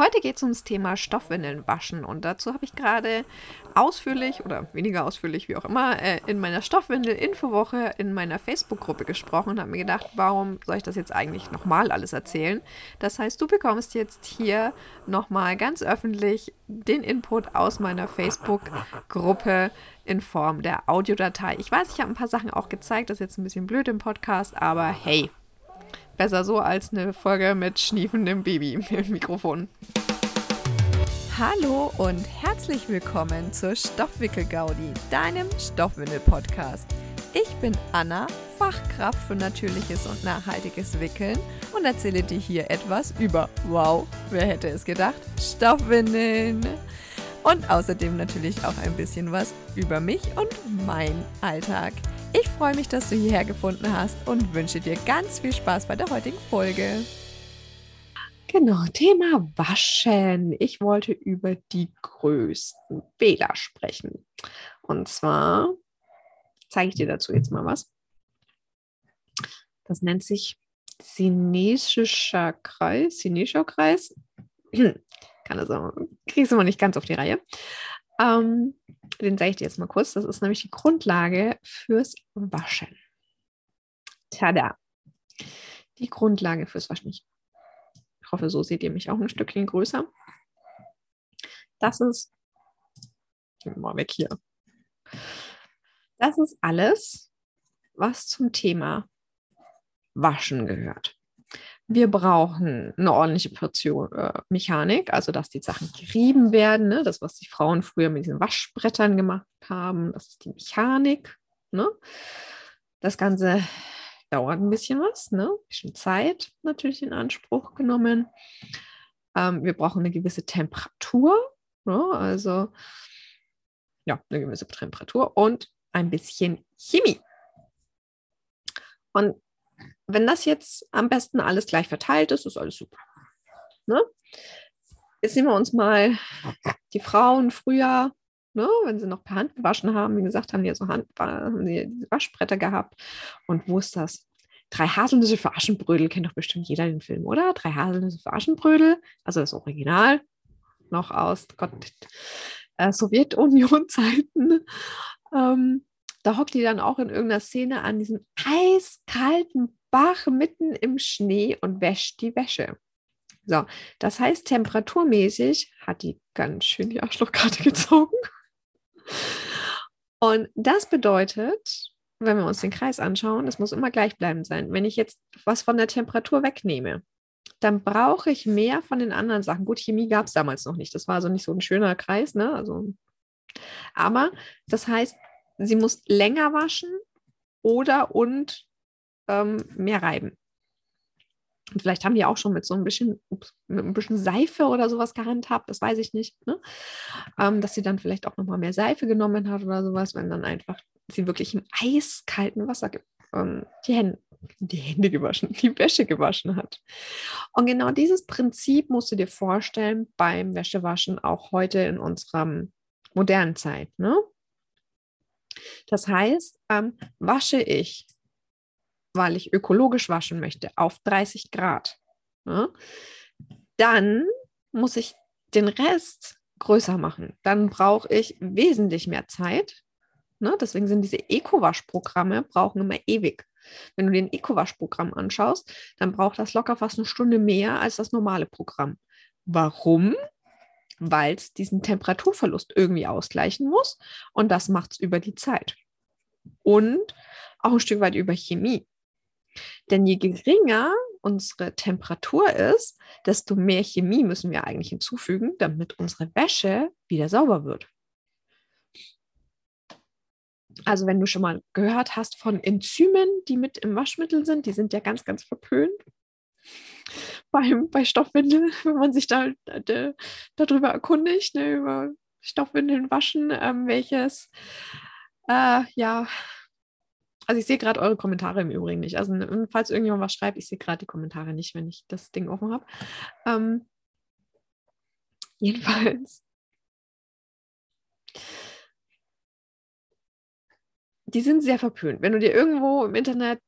Heute geht es ums Thema Stoffwindeln waschen und dazu habe ich gerade ausführlich oder weniger ausführlich, wie auch immer, äh, in meiner Stoffwindel-Infowoche in meiner Facebook-Gruppe gesprochen und habe mir gedacht, warum soll ich das jetzt eigentlich nochmal alles erzählen? Das heißt, du bekommst jetzt hier nochmal ganz öffentlich den Input aus meiner Facebook-Gruppe in Form der Audiodatei. Ich weiß, ich habe ein paar Sachen auch gezeigt, das ist jetzt ein bisschen blöd im Podcast, aber hey, Besser so als eine Folge mit schniefendem Baby im Mikrofon. Hallo und herzlich willkommen zur Stoffwickel-Gaudi, deinem Stoffwindel-Podcast. Ich bin Anna, Fachkraft für natürliches und nachhaltiges Wickeln und erzähle dir hier etwas über, wow, wer hätte es gedacht, Stoffwindeln. Und außerdem natürlich auch ein bisschen was über mich und mein Alltag. Ich freue mich, dass du hierher gefunden hast und wünsche dir ganz viel Spaß bei der heutigen Folge. Genau, Thema Waschen. Ich wollte über die größten Fehler sprechen. Und zwar zeige ich dir dazu jetzt mal was. Das nennt sich Sinesischer Kreis. Sinesischer Kreis. Kann das auch, kriegst du mal nicht ganz auf die Reihe. Ähm, den zeige ich dir jetzt mal kurz. Das ist nämlich die Grundlage fürs Waschen. Tada! Die Grundlage fürs Waschen. Ich hoffe, so seht ihr mich auch ein Stückchen größer. Das ist, mal weg hier. Das ist alles, was zum Thema Waschen gehört. Wir brauchen eine ordentliche Portion äh, Mechanik, also dass die Sachen gerieben werden. Ne? Das, was die Frauen früher mit diesen Waschbrettern gemacht haben, das ist die Mechanik. Ne? Das Ganze dauert ein bisschen was, ne? ein bisschen Zeit natürlich in Anspruch genommen. Ähm, wir brauchen eine gewisse Temperatur, ne? also ja, eine gewisse Temperatur und ein bisschen Chemie. Und wenn das jetzt am besten alles gleich verteilt ist, ist alles super. Ne? Jetzt nehmen wir uns mal die Frauen früher, ne, wenn sie noch per Hand gewaschen haben, wie gesagt, haben die so Hand, haben die Waschbretter gehabt. Und wo ist das? Drei Haselnüsse für Aschenbrödel, kennt doch bestimmt jeder den Film, oder? Drei Haselnüsse für Aschenbrödel, also das Original, noch aus Gott, äh, Sowjetunion-Zeiten. Ähm, da hockt die dann auch in irgendeiner Szene an diesem eiskalten Bach mitten im Schnee und wäscht die Wäsche. So, das heißt, temperaturmäßig hat die ganz schön die Arschlochkarte gezogen. Und das bedeutet, wenn wir uns den Kreis anschauen, es muss immer gleichbleibend sein. Wenn ich jetzt was von der Temperatur wegnehme, dann brauche ich mehr von den anderen Sachen. Gut, Chemie gab es damals noch nicht. Das war also nicht so ein schöner Kreis, ne? Also, aber das heißt, sie muss länger waschen oder und ähm, mehr reiben. Und vielleicht haben die auch schon mit so ein bisschen, ups, mit ein bisschen Seife oder sowas gehandhabt, das weiß ich nicht. Ne? Ähm, dass sie dann vielleicht auch nochmal mehr Seife genommen hat oder sowas, wenn dann einfach sie wirklich im eiskalten Wasser ähm, die, Hände, die Hände gewaschen, die Wäsche gewaschen hat. Und genau dieses Prinzip musst du dir vorstellen beim Wäschewaschen auch heute in unserer modernen Zeit. Ne? Das heißt, ähm, wasche ich weil ich ökologisch waschen möchte, auf 30 Grad, ne, dann muss ich den Rest größer machen. Dann brauche ich wesentlich mehr Zeit. Ne? Deswegen sind diese Eco-Waschprogramme brauchen immer ewig. Wenn du den Eco-Waschprogramm anschaust, dann braucht das locker fast eine Stunde mehr als das normale Programm. Warum? Weil es diesen Temperaturverlust irgendwie ausgleichen muss und das macht es über die Zeit. Und auch ein Stück weit über Chemie. Denn je geringer unsere Temperatur ist, desto mehr Chemie müssen wir eigentlich hinzufügen, damit unsere Wäsche wieder sauber wird. Also wenn du schon mal gehört hast von Enzymen, die mit im Waschmittel sind, die sind ja ganz, ganz verpönt. Beim, bei Stoffwindeln, wenn man sich da, da darüber erkundigt, ne, über Stoffwindeln waschen, ähm, welches äh, ja also ich sehe gerade eure Kommentare im Übrigen nicht. Also falls irgendjemand was schreibt, ich sehe gerade die Kommentare nicht, wenn ich das Ding offen habe. Ähm, jedenfalls. Die sind sehr verpönt. Wenn du dir irgendwo im Internet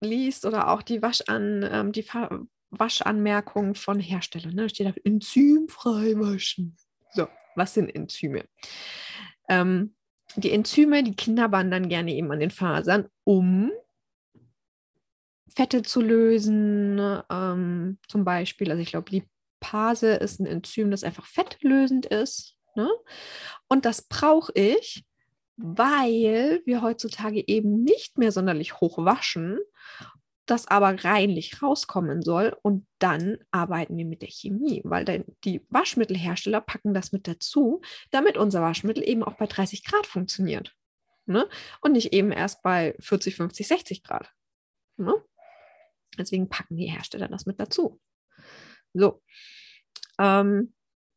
liest oder auch die Waschan, ähm, die Waschanmerkungen von Herstellern. Ne? Da steht da enzymfrei waschen. So, was sind Enzyme? Ähm, die Enzyme, die knabbern dann gerne eben an den Fasern, um Fette zu lösen, ähm, zum Beispiel. Also ich glaube, Lipase ist ein Enzym, das einfach fettlösend ist. Ne? Und das brauche ich, weil wir heutzutage eben nicht mehr sonderlich hoch waschen, das aber reinlich rauskommen soll. Und dann arbeiten wir mit der Chemie, weil dann die Waschmittelhersteller packen das mit dazu, damit unser Waschmittel eben auch bei 30 Grad funktioniert. Ne? Und nicht eben erst bei 40, 50, 60 Grad. Ne? Deswegen packen die Hersteller das mit dazu. So. Ähm,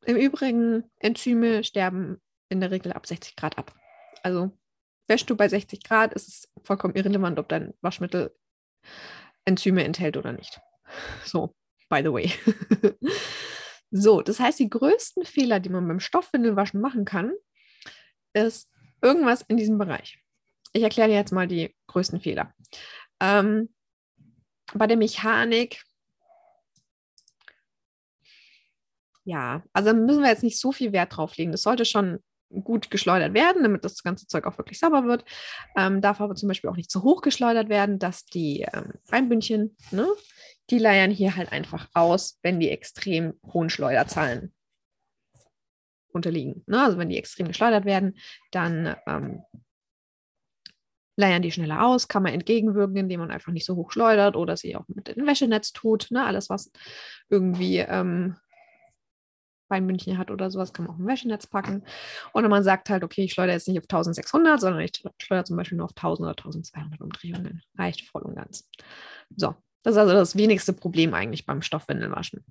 Im Übrigen, Enzyme sterben in der Regel ab 60 Grad ab. Also wäschst du bei 60 Grad, ist es vollkommen irrelevant, ob dein Waschmittel Enzyme enthält oder nicht. So, by the way. so, das heißt, die größten Fehler, die man beim Stoffwindelwaschen machen kann, ist irgendwas in diesem Bereich. Ich erkläre dir jetzt mal die größten Fehler. Ähm, bei der Mechanik, ja, also müssen wir jetzt nicht so viel Wert drauf legen. Das sollte schon gut geschleudert werden, damit das ganze Zeug auch wirklich sauber wird. Ähm, darf aber zum Beispiel auch nicht zu hoch geschleudert werden, dass die ähm, Reinbündchen, ne, die leiern hier halt einfach aus, wenn die extrem hohen Schleuderzahlen unterliegen. Ne? Also wenn die extrem geschleudert werden, dann ähm, leiern die schneller aus, kann man entgegenwirken, indem man einfach nicht so hoch schleudert oder sie auch mit dem Wäschenetz tut. Ne? Alles, was irgendwie ähm, Beinmündchen hat oder sowas, kann man auch im Wäschenetz packen. Oder man sagt halt, okay, ich schleudere jetzt nicht auf 1600, sondern ich schleudere zum Beispiel nur auf 1000 oder 1200 Umdrehungen. Reicht voll und ganz. So, das ist also das wenigste Problem eigentlich beim Stoffwindelwaschen.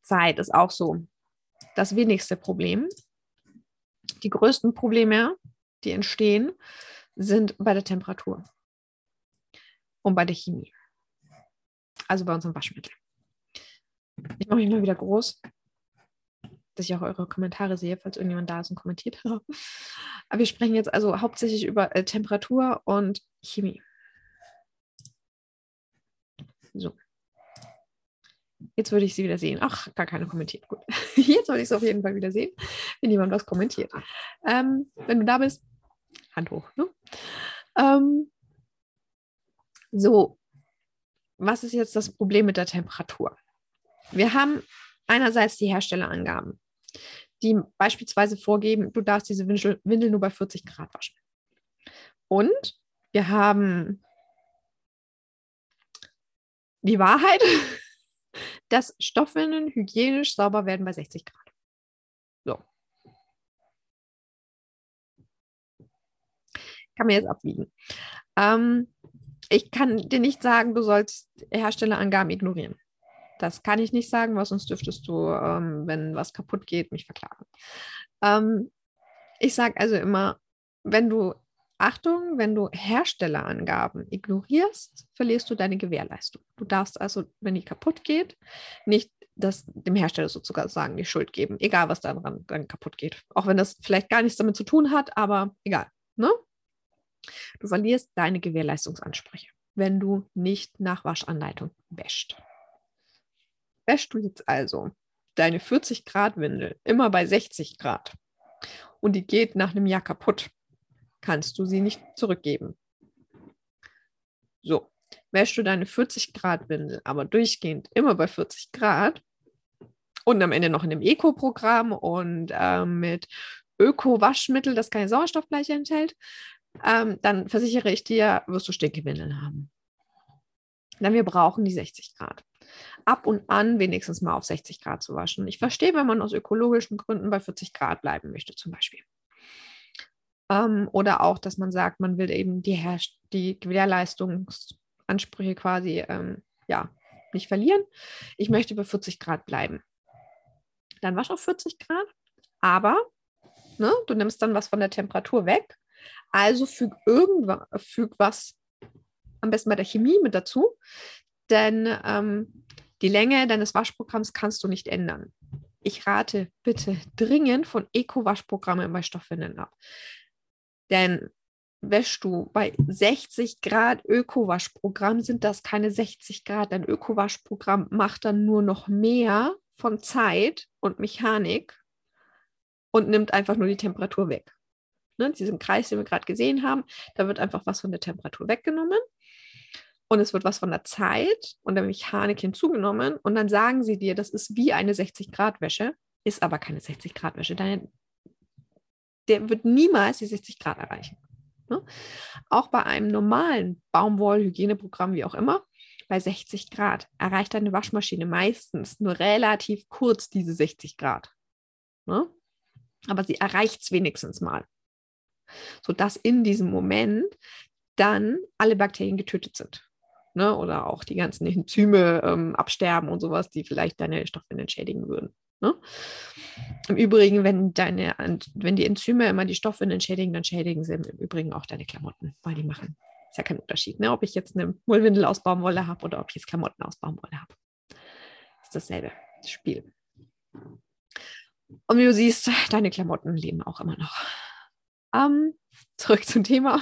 Zeit ist auch so das wenigste Problem. Die größten Probleme, die entstehen, sind bei der Temperatur und bei der Chemie. Also bei unserem Waschmittel. Ich mache mich mal wieder groß, dass ich auch eure Kommentare sehe, falls irgendjemand da ist und kommentiert. Aber wir sprechen jetzt also hauptsächlich über äh, Temperatur und Chemie. So. Jetzt würde ich sie wieder sehen. Ach, gar keine kommentiert. Gut. Jetzt würde ich sie auf jeden Fall wieder sehen, wenn jemand was kommentiert. Ähm, wenn du da bist, Hand hoch. Ne? Ähm, so, was ist jetzt das Problem mit der Temperatur? Wir haben einerseits die Herstellerangaben, die beispielsweise vorgeben, du darfst diese Windel, nur bei 40 Grad waschen. Und wir haben die Wahrheit, dass Stoffwindeln hygienisch sauber werden bei 60 Grad. So. kann man jetzt abwiegen. Ähm, ich kann dir nicht sagen, du sollst Herstellerangaben ignorieren. Das kann ich nicht sagen, weil sonst dürftest du, ähm, wenn was kaputt geht, mich verklagen. Ähm, ich sage also immer, wenn du, Achtung, wenn du Herstellerangaben ignorierst, verlierst du deine Gewährleistung. Du darfst also, wenn die kaputt geht, nicht das dem Hersteller sozusagen die Schuld geben, egal was daran dann kaputt geht. Auch wenn das vielleicht gar nichts damit zu tun hat, aber egal. Ne? Du verlierst deine Gewährleistungsansprüche, wenn du nicht nach Waschanleitung wäscht. Wäschst du jetzt also deine 40 Grad Windel immer bei 60 Grad und die geht nach einem Jahr kaputt, kannst du sie nicht zurückgeben. So, wäschst du deine 40 Grad Windel aber durchgehend immer bei 40 Grad und am Ende noch in einem Eco-Programm und äh, mit Öko-Waschmittel, das keine Sauerstoffbleiche enthält, ähm, dann versichere ich dir, wirst du Stinkewindeln haben. Denn wir brauchen die 60 Grad. Ab und an wenigstens mal auf 60 Grad zu waschen. Ich verstehe, wenn man aus ökologischen Gründen bei 40 Grad bleiben möchte, zum Beispiel. Ähm, oder auch, dass man sagt, man will eben die, Her die Gewährleistungsansprüche quasi ähm, ja, nicht verlieren. Ich möchte bei 40 Grad bleiben. Dann wasch auf 40 Grad, aber ne, du nimmst dann was von der Temperatur weg also füg irgendwas, füg was am besten bei der Chemie mit dazu, denn ähm, die Länge deines Waschprogramms kannst du nicht ändern. Ich rate bitte dringend von Eco-Waschprogrammen bei Stoffwindeln ab. Denn wäschst du bei 60 Grad Ökowaschprogramm, sind das keine 60 Grad. Dein Ökowaschprogramm macht dann nur noch mehr von Zeit und Mechanik und nimmt einfach nur die Temperatur weg. Ne, diesen Kreis, den wir gerade gesehen haben, da wird einfach was von der Temperatur weggenommen und es wird was von der Zeit und der Mechanik hinzugenommen und dann sagen sie dir, das ist wie eine 60-Grad-Wäsche, ist aber keine 60-Grad-Wäsche. Der wird niemals die 60 Grad erreichen. Ne? Auch bei einem normalen Baumwollhygieneprogramm, wie auch immer, bei 60 Grad erreicht eine Waschmaschine meistens nur relativ kurz diese 60 Grad. Ne? Aber sie erreicht es wenigstens mal. Sodass in diesem Moment dann alle Bakterien getötet sind. Ne? Oder auch die ganzen Enzyme ähm, absterben und sowas, die vielleicht deine Stoffwindeln schädigen würden. Ne? Im Übrigen, wenn, deine, wenn die Enzyme immer die Stoffwindeln schädigen, dann schädigen sie im Übrigen auch deine Klamotten, weil die machen. Ist ja kein Unterschied, ne? ob ich jetzt eine Mullwindel aus Baumwolle habe oder ob ich jetzt Klamotten aus Baumwolle habe. Ist dasselbe Spiel. Und wie du siehst, deine Klamotten leben auch immer noch. Ähm, zurück zum Thema.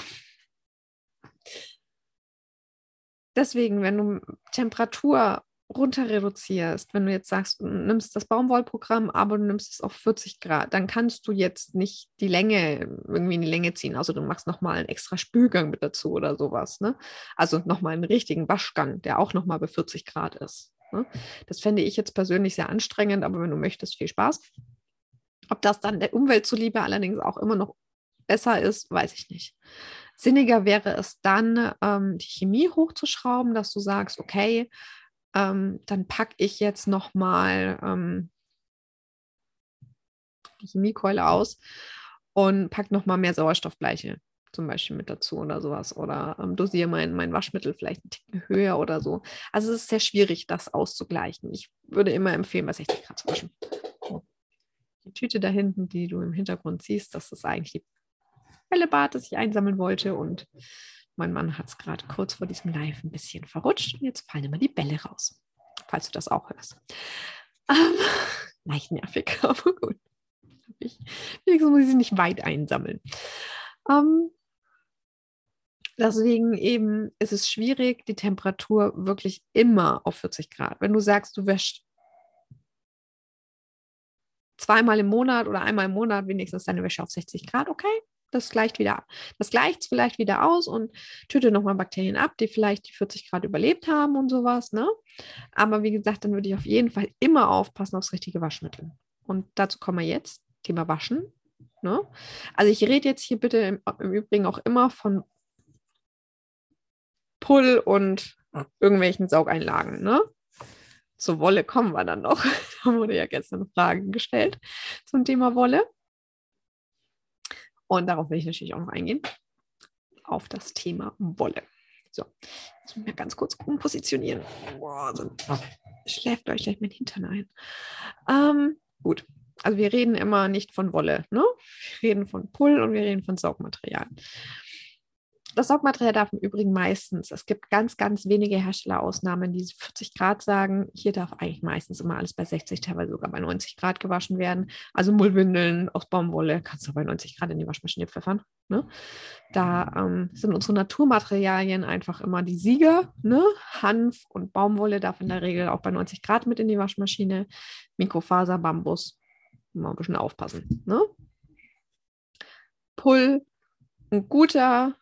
Deswegen, wenn du Temperatur runter reduzierst, wenn du jetzt sagst, du nimmst das Baumwollprogramm, aber du nimmst es auf 40 Grad, dann kannst du jetzt nicht die Länge irgendwie in die Länge ziehen. Also du machst nochmal einen extra Spülgang mit dazu oder sowas. Ne? Also nochmal einen richtigen Waschgang, der auch nochmal bei 40 Grad ist. Ne? Das fände ich jetzt persönlich sehr anstrengend, aber wenn du möchtest, viel Spaß. Ob das dann der Umwelt zuliebe allerdings auch immer noch besser ist, weiß ich nicht. Sinniger wäre es dann, ähm, die Chemie hochzuschrauben, dass du sagst, okay, ähm, dann packe ich jetzt nochmal ähm, die Chemiekeule aus und packe nochmal mehr Sauerstoffbleiche zum Beispiel mit dazu oder sowas. Oder ähm, dosiere mein, mein Waschmittel vielleicht ein Ticken höher oder so. Also es ist sehr schwierig, das auszugleichen. Ich würde immer empfehlen, bei 60 Grad zu waschen. Die Tüte da hinten, die du im Hintergrund siehst, das ist eigentlich die Bällebad, das ich einsammeln wollte. Und mein Mann hat es gerade kurz vor diesem Live ein bisschen verrutscht und jetzt fallen immer die Bälle raus, falls du das auch hörst. Ähm, leicht nervig, aber gut. Ich, wenigstens muss ich sie nicht weit einsammeln. Ähm, deswegen eben ist es schwierig, die Temperatur wirklich immer auf 40 Grad. Wenn du sagst, du wäschst zweimal im Monat oder einmal im Monat wenigstens deine Wäsche auf 60 Grad, okay, das gleicht wieder Das gleicht es vielleicht wieder aus und tötet nochmal Bakterien ab, die vielleicht die 40 Grad überlebt haben und sowas. Ne? Aber wie gesagt, dann würde ich auf jeden Fall immer aufpassen aufs richtige Waschmittel. Und dazu kommen wir jetzt. Thema Waschen. Ne? Also ich rede jetzt hier bitte im, im Übrigen auch immer von Pull und irgendwelchen Saugeinlagen. Ne? Zur Wolle kommen wir dann noch. da wurde ja gestern Fragen gestellt zum Thema Wolle. Und darauf will ich natürlich auch noch eingehen, auf das Thema Wolle. So, jetzt muss ich mir ganz kurz umpositionieren. Boah, sonst schläft euch gleich mein Hintern ein. Ähm, gut, also wir reden immer nicht von Wolle, ne? Wir reden von Pull und wir reden von Saugmaterial. Das Saugmaterial darf im Übrigen meistens, es gibt ganz, ganz wenige Herstellerausnahmen, die 40 Grad sagen. Hier darf eigentlich meistens immer alles bei 60, teilweise sogar bei 90 Grad gewaschen werden. Also Mullwindeln aus Baumwolle kannst du bei 90 Grad in die Waschmaschine pfeffern. Ne? Da ähm, sind unsere Naturmaterialien einfach immer die Sieger. Ne? Hanf und Baumwolle darf in der Regel auch bei 90 Grad mit in die Waschmaschine. Mikrofaser, Bambus, mal ein bisschen aufpassen. Ne? Pull, ein guter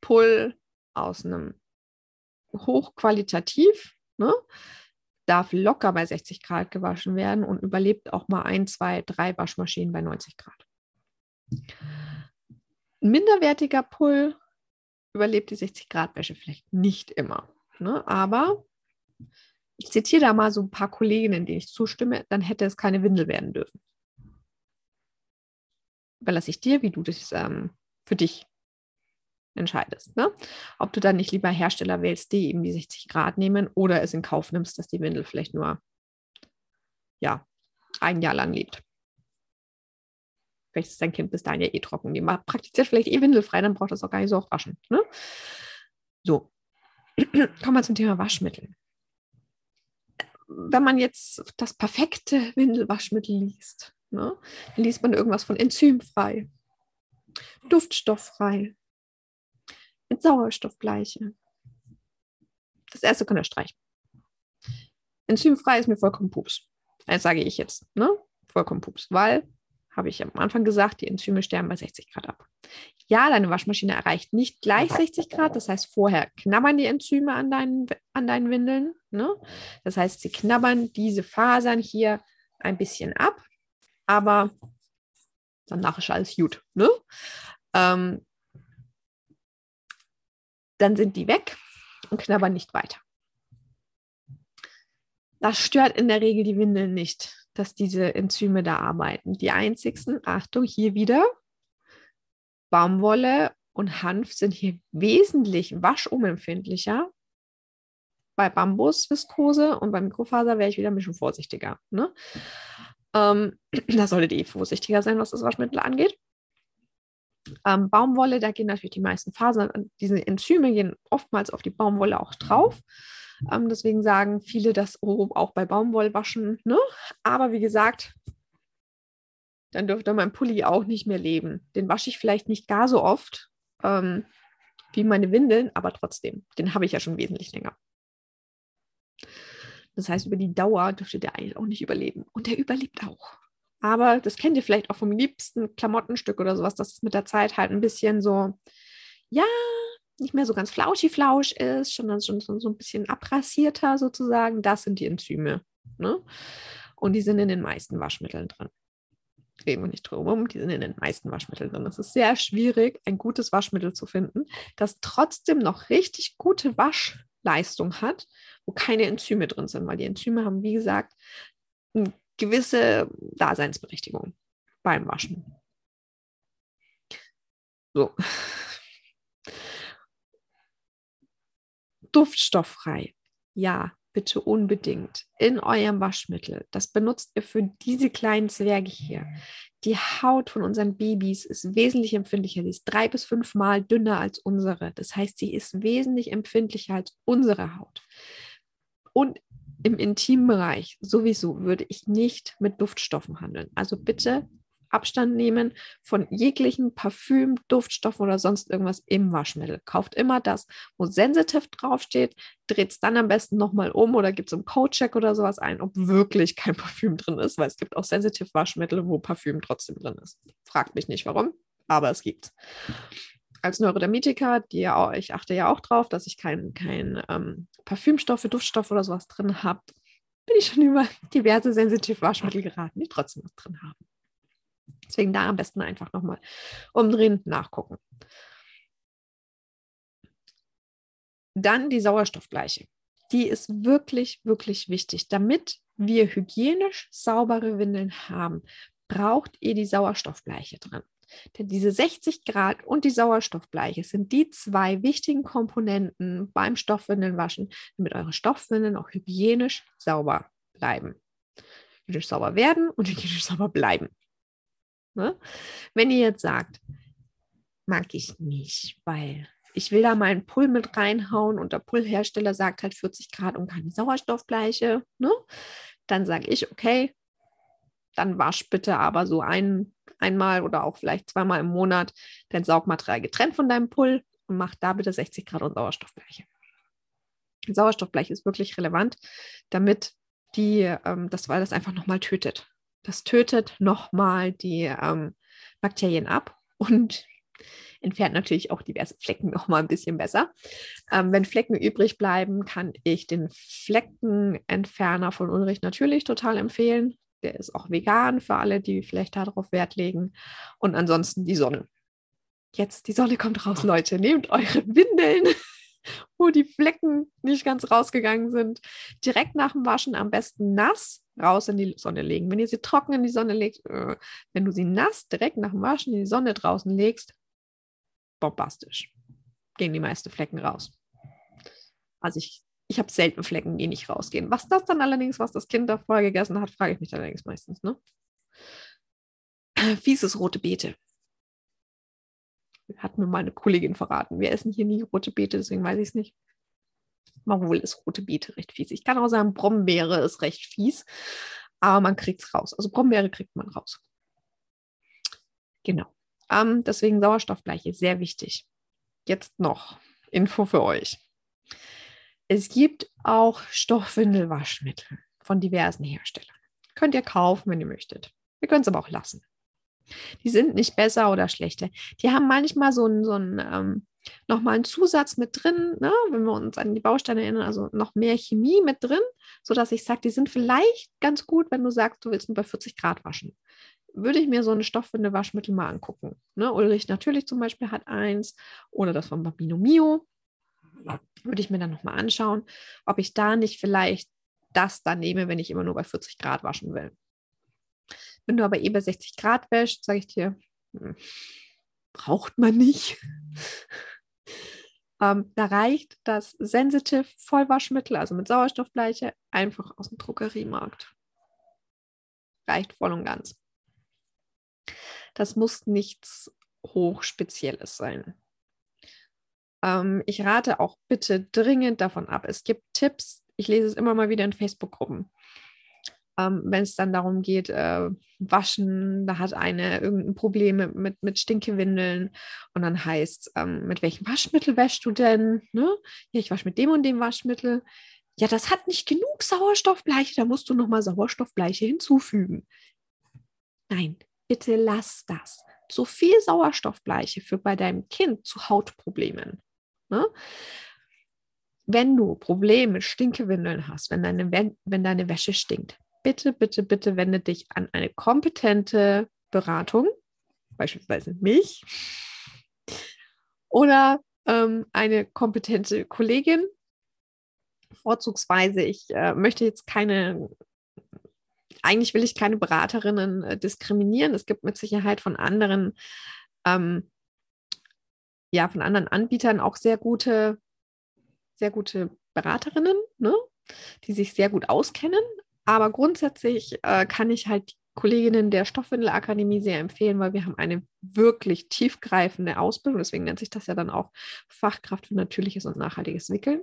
Pull aus einem hochqualitativ, ne, darf locker bei 60 Grad gewaschen werden und überlebt auch mal ein, zwei, drei Waschmaschinen bei 90 Grad. Ein minderwertiger Pull überlebt die 60 Grad Wäsche vielleicht nicht immer. Ne? Aber ich zitiere da mal so ein paar Kolleginnen, denen ich zustimme, dann hätte es keine Windel werden dürfen. Überlasse ich dir, wie du das ähm, für dich entscheidest. Ne? Ob du dann nicht lieber Hersteller wählst, die eben die 60 Grad nehmen oder es in Kauf nimmst, dass die Windel vielleicht nur ja, ein Jahr lang lebt. Vielleicht ist dein Kind bis dahin ja eh trocken. Die praktiziert vielleicht eh windelfrei, dann braucht das auch gar nicht so oft waschen. Ne? So, kommen wir zum Thema Waschmittel. Wenn man jetzt das perfekte Windelwaschmittel liest, ne, dann liest man irgendwas von enzymfrei, duftstofffrei, Mit Sauerstoffbleiche. Das erste könnt ihr streichen. Enzymfrei ist mir vollkommen pups. Das sage ich jetzt, ne? Vollkommen pups, weil, habe ich am Anfang gesagt, die Enzyme sterben bei 60 Grad ab. Ja, deine Waschmaschine erreicht nicht gleich 60 Grad. Das heißt, vorher knabbern die Enzyme an deinen, an deinen Windeln. Ne? Das heißt, sie knabbern diese Fasern hier ein bisschen ab, aber danach ist alles gut. Ne? Ähm, dann sind die weg und knabbern nicht weiter. Das stört in der Regel die Windeln nicht, dass diese Enzyme da arbeiten. Die einzigsten, Achtung, hier wieder, Baumwolle und Hanf sind hier wesentlich waschumempfindlicher. Bei Bambusviskose und bei Mikrofaser wäre ich wieder ein bisschen vorsichtiger. Ne? Ähm, da solltet ihr vorsichtiger sein, was das Waschmittel angeht. Ähm, Baumwolle, da gehen natürlich die meisten Fasern, diese Enzyme gehen oftmals auf die Baumwolle auch drauf. Ähm, deswegen sagen viele das oh, auch bei Baumwollwaschen. Ne? Aber wie gesagt, dann dürfte mein Pulli auch nicht mehr leben. Den wasche ich vielleicht nicht gar so oft ähm, wie meine Windeln, aber trotzdem, den habe ich ja schon wesentlich länger. Das heißt, über die Dauer dürfte der eigentlich auch nicht überleben. Und der überlebt auch. Aber das kennt ihr vielleicht auch vom liebsten Klamottenstück oder sowas, dass es mit der Zeit halt ein bisschen so, ja, nicht mehr so ganz flauschi-flausch ist, sondern schon so, ein bisschen abrasierter sozusagen. Das sind die Enzyme. Ne? Und die sind in den meisten Waschmitteln drin. Reden wir nicht drum die sind in den meisten Waschmitteln drin. Es ist sehr schwierig, ein gutes Waschmittel zu finden, das trotzdem noch richtig gute Waschleistung hat, wo keine Enzyme drin sind, weil die Enzyme haben, wie gesagt, eine gewisse Daseinsberechtigung beim Waschen. So. Duftstofffrei. Ja, bitte unbedingt in eurem Waschmittel. Das benutzt ihr für diese kleinen Zwerge hier. Die Haut von unseren Babys ist wesentlich empfindlicher. Sie ist drei bis fünfmal dünner als unsere. Das heißt, sie ist wesentlich empfindlicher als unsere Haut. Und im Intimbereich sowieso würde ich nicht mit Duftstoffen handeln. Also bitte Abstand nehmen von jeglichen Parfüm, Duftstoffen oder sonst irgendwas im Waschmittel. Kauft immer das, wo sensitiv draufsteht, dreht es dann am besten nochmal um oder gibt es im Codecheck oder sowas ein, ob wirklich kein Parfüm drin ist, weil es gibt auch sensitiv Waschmittel, wo Parfüm trotzdem drin ist. Fragt mich nicht warum, aber es gibt als Neurodermitiker, die ja auch, ich achte ja auch drauf, dass ich kein, kein ähm, Parfümstoffe, Duftstoffe oder sowas drin habe, bin ich schon über diverse sensitive Waschmittel geraten, die trotzdem was drin haben. Deswegen da am besten einfach nochmal umdrehen, nachgucken. Dann die Sauerstoffbleiche. Die ist wirklich, wirklich wichtig. Damit wir hygienisch saubere Windeln haben, braucht ihr die Sauerstoffbleiche drin. Denn diese 60 Grad und die Sauerstoffbleiche sind die zwei wichtigen Komponenten beim Stoffwindelnwaschen, damit eure Stoffwindeln auch hygienisch sauber bleiben. Hygienisch sauber werden und hygienisch sauber bleiben. Ne? Wenn ihr jetzt sagt, mag ich nicht, weil ich will da mal einen Pull mit reinhauen und der Pullhersteller sagt halt 40 Grad und keine Sauerstoffbleiche, ne? dann sage ich, okay, dann wasch bitte aber so ein, einmal oder auch vielleicht zweimal im Monat dein Saugmaterial getrennt von deinem Pull und mach da bitte 60 Grad und Sauerstoffbleiche. Sauerstoffbleiche ist wirklich relevant, damit die, ähm, das, weil das einfach nochmal tötet. Das tötet nochmal die ähm, Bakterien ab und entfernt natürlich auch diverse Flecken noch mal ein bisschen besser. Ähm, wenn Flecken übrig bleiben, kann ich den Fleckenentferner von Ulrich natürlich total empfehlen. Der ist auch vegan für alle, die vielleicht darauf Wert legen. Und ansonsten die Sonne. Jetzt, die Sonne kommt raus, Leute. Nehmt eure Windeln, wo die Flecken nicht ganz rausgegangen sind. Direkt nach dem Waschen am besten nass raus in die Sonne legen. Wenn ihr sie trocken in die Sonne legt, äh, wenn du sie nass direkt nach dem Waschen in die Sonne draußen legst, bombastisch. Gehen die meisten Flecken raus. Also ich, ich habe selten Flecken, die nicht rausgehen. Was das dann allerdings, was das Kind davor gegessen hat, frage ich mich allerdings meistens. Ne? Fieses rote Beete. Hat mir meine Kollegin verraten. Wir essen hier nie rote Beete, deswegen weiß ich es nicht. Marol ist rote Beete recht fies. Ich kann auch sagen, Brombeere ist recht fies, aber man kriegt es raus. Also Brombeere kriegt man raus. Genau. Ähm, deswegen Sauerstoffbleiche, sehr wichtig. jetzt noch Info für euch. Es gibt auch Stoffwindelwaschmittel von diversen Herstellern. Könnt ihr kaufen, wenn ihr möchtet. Ihr könnt es aber auch lassen. Die sind nicht besser oder schlechter. Die haben manchmal so einen, so einen ähm, nochmal einen Zusatz mit drin, ne, wenn wir uns an die Bausteine erinnern, also noch mehr Chemie mit drin, sodass ich sage, die sind vielleicht ganz gut, wenn du sagst, du willst nur bei 40 Grad waschen. Würde ich mir so eine Stoffwinde-Waschmittel mal angucken. Ne? Ulrich natürlich zum Beispiel hat eins oder das von Babino Mio. Würde ich mir dann nochmal anschauen, ob ich da nicht vielleicht das dann nehme, wenn ich immer nur bei 40 Grad waschen will. Wenn du aber eh bei 60 Grad wäschst, sage ich dir, hm, braucht man nicht. ähm, da reicht das Sensitive Vollwaschmittel, also mit Sauerstoffbleiche, einfach aus dem Drogeriemarkt. Reicht voll und ganz. Das muss nichts Hochspezielles sein. Ähm, ich rate auch bitte dringend davon ab. Es gibt Tipps, ich lese es immer mal wieder in Facebook-Gruppen ähm, wenn es dann darum geht, äh, waschen, da hat eine irgendein Problem mit, mit, Stinkewindeln und dann heißt ähm, mit welchem Waschmittel wäschst du denn? Ne? Ja, ich wasche mit dem und dem Waschmittel. Ja, das hat nicht genug Sauerstoffbleiche, da musst du nochmal Sauerstoffbleiche hinzufügen. Nein, bitte lass das. So viel Sauerstoffbleiche führt bei deinem Kind zu Hautproblemen. Ne? Wenn du Probleme mit Stinkewindeln hast, wenn deine, wenn deine Wäsche stinkt, bitte, bitte, bitte wende dich an eine kompetente Beratung, beispielsweise mich, oder ähm, eine kompetente Kollegin. Vorzugsweise, ich äh, möchte jetzt keine, eigentlich will ich keine Beraterinnen äh, diskriminieren. Es gibt mit Sicherheit von anderen, ähm, ja, von anderen Anbietern auch sehr gute, sehr gute Beraterinnen, ne? die sich sehr gut auskennen. Aber grundsätzlich äh, kann ich halt die Kolleginnen der Stoffwindelakademie sehr empfehlen, weil wir haben eine wirklich tiefgreifende Ausbildung. Deswegen nennt sich das ja dann auch Fachkraft für natürliches und nachhaltiges Wickeln.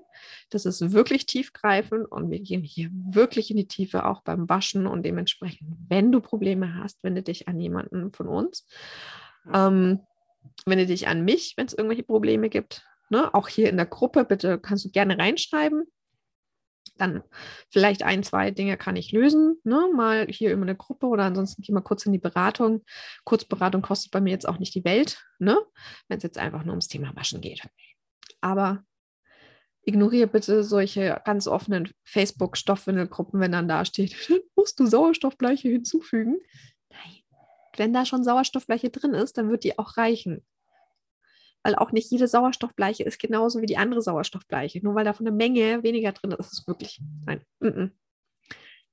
Das ist wirklich tiefgreifend und wir gehen hier wirklich in die Tiefe, auch beim Waschen. Und dementsprechend, wenn du Probleme hast, wende dich an jemanden von uns. Ähm, wende dich an mich, wenn es irgendwelche Probleme gibt. Ne? Auch hier in der Gruppe, bitte kannst du gerne reinschreiben dann vielleicht ein, zwei Dinge kann ich lösen, ne? mal hier über eine Gruppe oder ansonsten geh mal kurz in die Beratung. Kurzberatung kostet bei mir jetzt auch nicht die Welt, ne? wenn es jetzt einfach nur ums Thema Waschen geht. Aber ignoriere bitte solche ganz offenen Facebook-Stoffwindelgruppen, wenn dann da steht, musst du Sauerstoffbleiche hinzufügen. Wenn da schon Sauerstoffbleiche drin ist, dann wird die auch reichen weil auch nicht jede Sauerstoffbleiche ist genauso wie die andere Sauerstoffbleiche. Nur weil da von der Menge weniger drin ist, ist es wirklich, nein, mm -mm.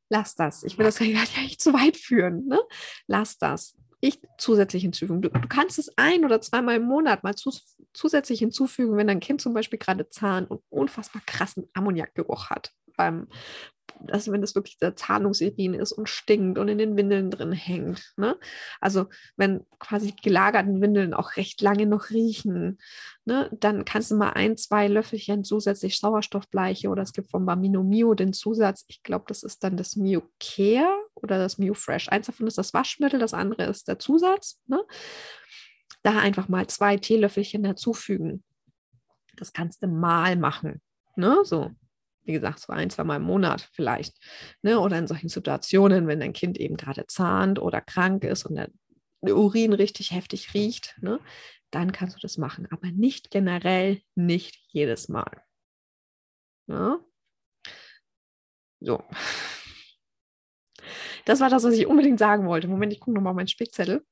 lass das. Ich will das ja nicht zu weit führen. Ne? Lass das. Ich zusätzlich hinzufügen. Du, du, kannst es ein oder zweimal im Monat mal zu, zusätzlich hinzufügen, wenn dein Kind zum Beispiel gerade Zahn und unfassbar krassen Ammoniakgeruch hat beim, also wenn das wirklich der Zahnungsurin ist und stinkt und in den Windeln drin hängt. Ne? Also wenn quasi die gelagerten Windeln auch recht lange noch riechen, ne? dann kannst du mal ein, zwei Löffelchen zusätzlich Sauerstoffbleiche oder es gibt vom Bamino Mio den Zusatz, ich glaube, das ist dann das Mio Care oder das Mio Fresh. Eins davon ist das Waschmittel, das andere ist der Zusatz. Ne? Da einfach mal zwei Teelöffelchen dazufügen. Das kannst du mal machen. Ne? So wie gesagt, so ein, zwei Mal im Monat vielleicht. Ne? Oder in solchen Situationen, wenn dein Kind eben gerade zahnt oder krank ist und der Urin richtig heftig riecht, ne? dann kannst du das machen. Aber nicht generell, nicht jedes Mal. Ne? So. Das war das, was ich unbedingt sagen wollte. Moment, ich gucke nochmal auf meinen Spickzettel,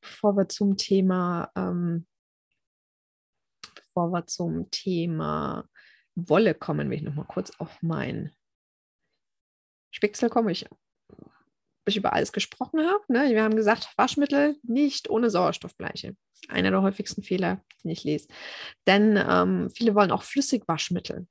bevor wir zum Thema, ähm, bevor wir zum Thema Wolle kommen, will ich noch mal kurz auf mein Spicksel kommen. Ich, ich über alles gesprochen habe. Ne? Wir haben gesagt, Waschmittel nicht ohne Sauerstoffbleiche. Einer der häufigsten Fehler, den ich lese. Denn ähm, viele wollen auch Flüssigwaschmittel.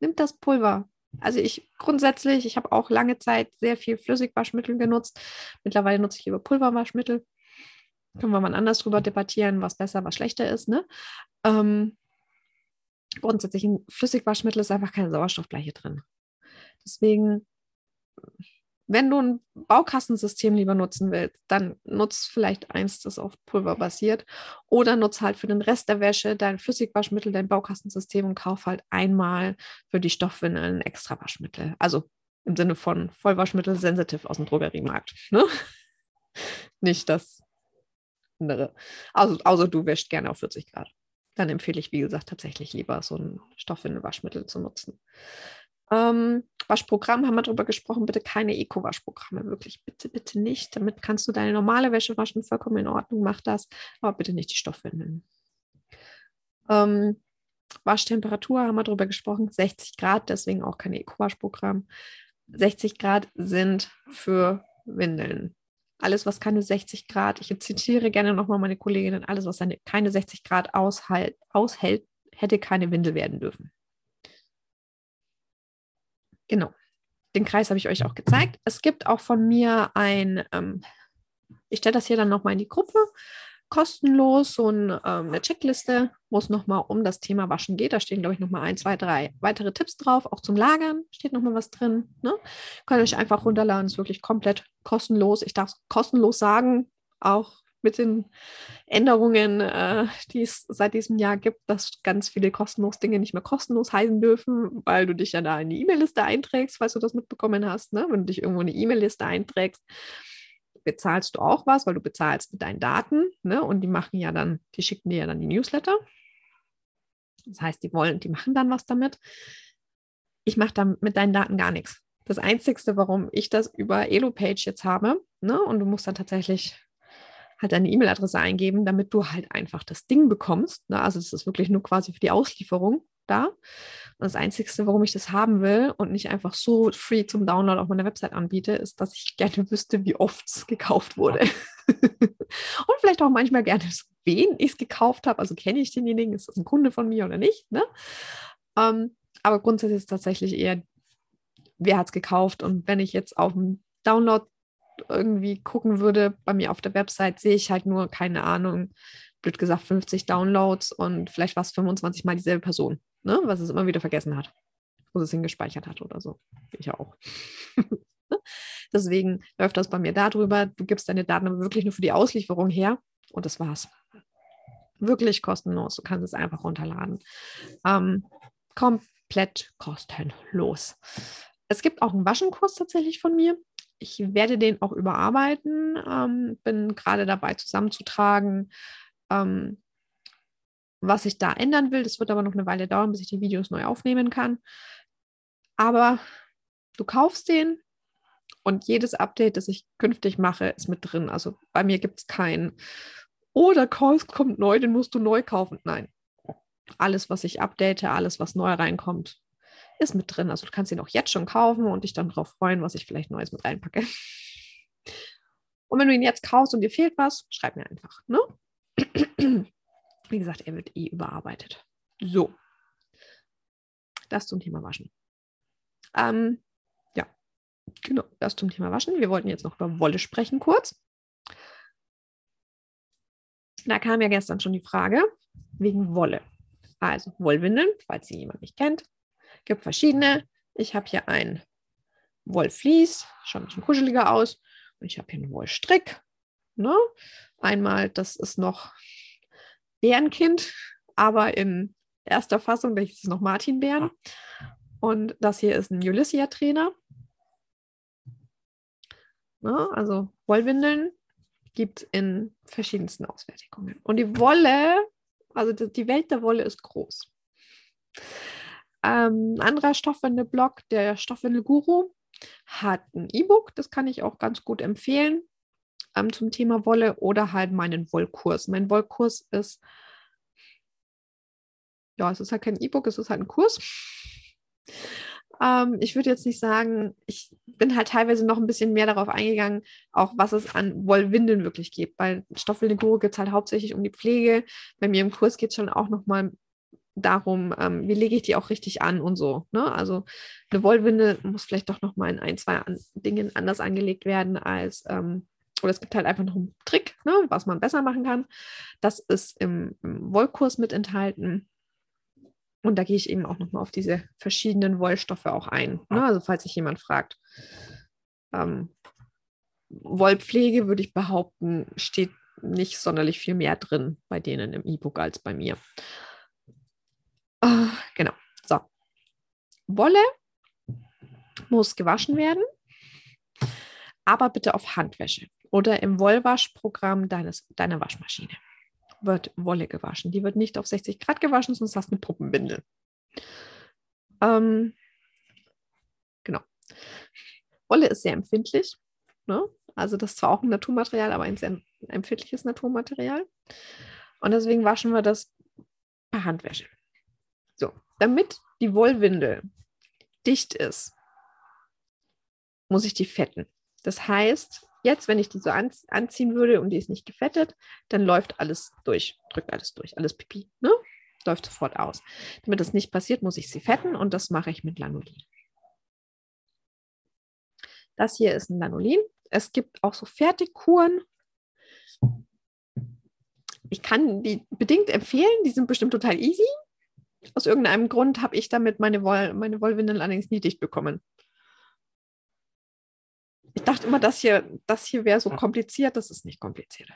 Nimmt das Pulver. Also ich grundsätzlich, ich habe auch lange Zeit sehr viel Flüssigwaschmittel genutzt. Mittlerweile nutze ich lieber Pulverwaschmittel. Können wir mal anders drüber debattieren, was besser, was schlechter ist. Ne? Ähm, grundsätzlich in Flüssigwaschmittel ist einfach keine Sauerstoffbleiche drin. Deswegen wenn du ein Baukastensystem lieber nutzen willst, dann nutz vielleicht eins, das auf Pulver basiert. Oder nutz halt für den Rest der Wäsche dein Flüssigwaschmittel, dein Baukastensystem und kauf halt einmal für die Stoffwindeln ein extra Waschmittel. Also im Sinne von Vollwaschmittel sensitiv aus dem Drogeriemarkt. Ne? Nicht das andere. Also, außer du wäschst gerne auf 40 Grad. Dann empfehle ich, wie gesagt, tatsächlich lieber so ein Stoffwindelwaschmittel zu nutzen. Ähm, Waschprogramm haben wir darüber gesprochen, bitte keine Eco-Waschprogramme, wirklich, bitte, bitte nicht. Damit kannst du deine normale Wäsche waschen, vollkommen in Ordnung, mach das, aber bitte nicht die Stoffwindeln. Ähm, Waschtemperatur haben wir darüber gesprochen, 60 Grad, deswegen auch kein Eco-Waschprogramm. 60 Grad sind für Windeln. Alles, was keine 60 Grad, ich zitiere gerne nochmal meine Kolleginnen, alles, was eine, keine 60 Grad aushält, aushält, hätte keine Windel werden dürfen. Genau. Den Kreis habe ich euch auch gezeigt. Es gibt auch von mir ein, ähm, ich stelle das hier dann nochmal in die Gruppe, kostenlos so ein, ähm, eine Checkliste, wo es nochmal um das Thema Waschen geht. Da stehen, glaube ich, nochmal ein, zwei, drei weitere Tipps drauf. Auch zum Lagern steht nochmal was drin. Ne? Könnt ihr euch einfach runterladen, ist wirklich komplett kostenlos. Ich darf es kostenlos sagen, auch mit den Änderungen, äh, die es seit diesem Jahr gibt, dass ganz viele kostenlos Dinge nicht mehr kostenlos heißen dürfen, weil du dich ja da in die E-Mail-Liste einträgst, falls du das mitbekommen hast. Ne? Wenn du dich irgendwo in die E-Mail-Liste einträgst, bezahlst du auch was, weil du bezahlst mit deinen Daten. Ne? Und die machen ja dann, die schicken dir ja dann die Newsletter. Das heißt, die wollen, die machen dann was damit. Ich mache da mit deinen Daten gar nichts. Das Einzige, warum ich das über Elo-Page jetzt habe, ne, und du musst dann tatsächlich halt deine E-Mail-Adresse eingeben, damit du halt einfach das Ding bekommst. Ne? Also es ist wirklich nur quasi für die Auslieferung da. Und das Einzige, warum ich das haben will und nicht einfach so free zum Download auf meiner Website anbiete, ist, dass ich gerne wüsste, wie oft es gekauft wurde. und vielleicht auch manchmal gerne, wen ich es gekauft habe. Also kenne ich denjenigen, ist das ein Kunde von mir oder nicht. Ne? Ähm, aber grundsätzlich ist es tatsächlich eher, wer hat es gekauft. Und wenn ich jetzt auf dem Download irgendwie gucken würde, bei mir auf der Website sehe ich halt nur, keine Ahnung, blöd gesagt, 50 Downloads und vielleicht war es 25 Mal dieselbe Person, ne? was es immer wieder vergessen hat, wo es hingespeichert hat oder so. Ich auch. Deswegen läuft das bei mir darüber. Du gibst deine Daten aber wirklich nur für die Auslieferung her und das war's. Wirklich kostenlos. Du kannst es einfach runterladen. Ähm, komplett kostenlos. Es gibt auch einen Waschenkurs tatsächlich von mir ich werde den auch überarbeiten, ähm, bin gerade dabei zusammenzutragen, ähm, was ich da ändern will. Das wird aber noch eine Weile dauern, bis ich die Videos neu aufnehmen kann. Aber du kaufst den und jedes Update, das ich künftig mache, ist mit drin. Also bei mir gibt es kein, oh, der kommt neu, den musst du neu kaufen. Nein. Alles, was ich update, alles, was neu reinkommt, ist mit drin. Also du kannst ihn auch jetzt schon kaufen und dich dann darauf freuen, was ich vielleicht Neues mit reinpacke. Und wenn du ihn jetzt kaufst und dir fehlt was, schreib mir einfach. Ne? Wie gesagt, er wird eh überarbeitet. So. Das zum Thema Waschen. Ähm, ja, genau, das zum Thema Waschen. Wir wollten jetzt noch über Wolle sprechen kurz. Da kam ja gestern schon die Frage wegen Wolle. Also Wollwindeln, falls sie jemand nicht kennt, gibt verschiedene. Ich habe hier ein Wollflies, schaut ein bisschen kuscheliger aus. Und ich habe hier einen Wollstrick. Ne? Einmal, das ist noch Bärenkind, aber in erster Fassung, da ist es noch Martin Bären. Und das hier ist ein Ulyssia-Trainer. Ne? Also Wollwindeln gibt es in verschiedensten Ausfertigungen. Und die Wolle, also die Welt der Wolle ist groß. Ähm, anderer Stoffwindelblog, der Stoffwindelguru, hat ein E-Book, das kann ich auch ganz gut empfehlen ähm, zum Thema Wolle oder halt meinen Wollkurs. Mein Wollkurs ist, ja, es ist halt kein E-Book, es ist halt ein Kurs. Ähm, ich würde jetzt nicht sagen, ich bin halt teilweise noch ein bisschen mehr darauf eingegangen, auch was es an Wollwindeln wirklich gibt. Bei Stoffwindelguru geht es halt hauptsächlich um die Pflege. Bei mir im Kurs geht es schon auch noch mal darum, ähm, wie lege ich die auch richtig an und so. Ne? Also eine Wollwindel muss vielleicht doch noch mal in ein, zwei an Dingen anders angelegt werden als, ähm, oder es gibt halt einfach noch einen Trick, ne, was man besser machen kann. Das ist im, im Wollkurs mit enthalten. Und da gehe ich eben auch noch mal auf diese verschiedenen Wollstoffe auch ein. Ne? Also falls sich jemand fragt, ähm, Wollpflege, würde ich behaupten, steht nicht sonderlich viel mehr drin bei denen im E-Book als bei mir. Uh, genau. So. Wolle muss gewaschen werden, aber bitte auf Handwäsche oder im Wollwaschprogramm deines, deiner Waschmaschine wird Wolle gewaschen. Die wird nicht auf 60 Grad gewaschen, sonst hast du eine Puppenwindel. Ähm, genau. Wolle ist sehr empfindlich. Ne? Also das ist zwar auch ein Naturmaterial, aber ein sehr empfindliches Naturmaterial. Und deswegen waschen wir das per Handwäsche. So, damit die Wollwindel dicht ist, muss ich die fetten. Das heißt, jetzt, wenn ich die so an, anziehen würde und die ist nicht gefettet, dann läuft alles durch, drückt alles durch, alles pipi, ne? Läuft sofort aus. Damit das nicht passiert, muss ich sie fetten und das mache ich mit Lanolin. Das hier ist ein Lanolin. Es gibt auch so Fertigkuren. Ich kann die bedingt empfehlen, die sind bestimmt total easy. Aus irgendeinem Grund habe ich damit meine, Woll, meine Wollwindeln allerdings nie dicht bekommen. Ich dachte immer, das hier, das hier wäre so kompliziert. Das ist nicht kompliziert.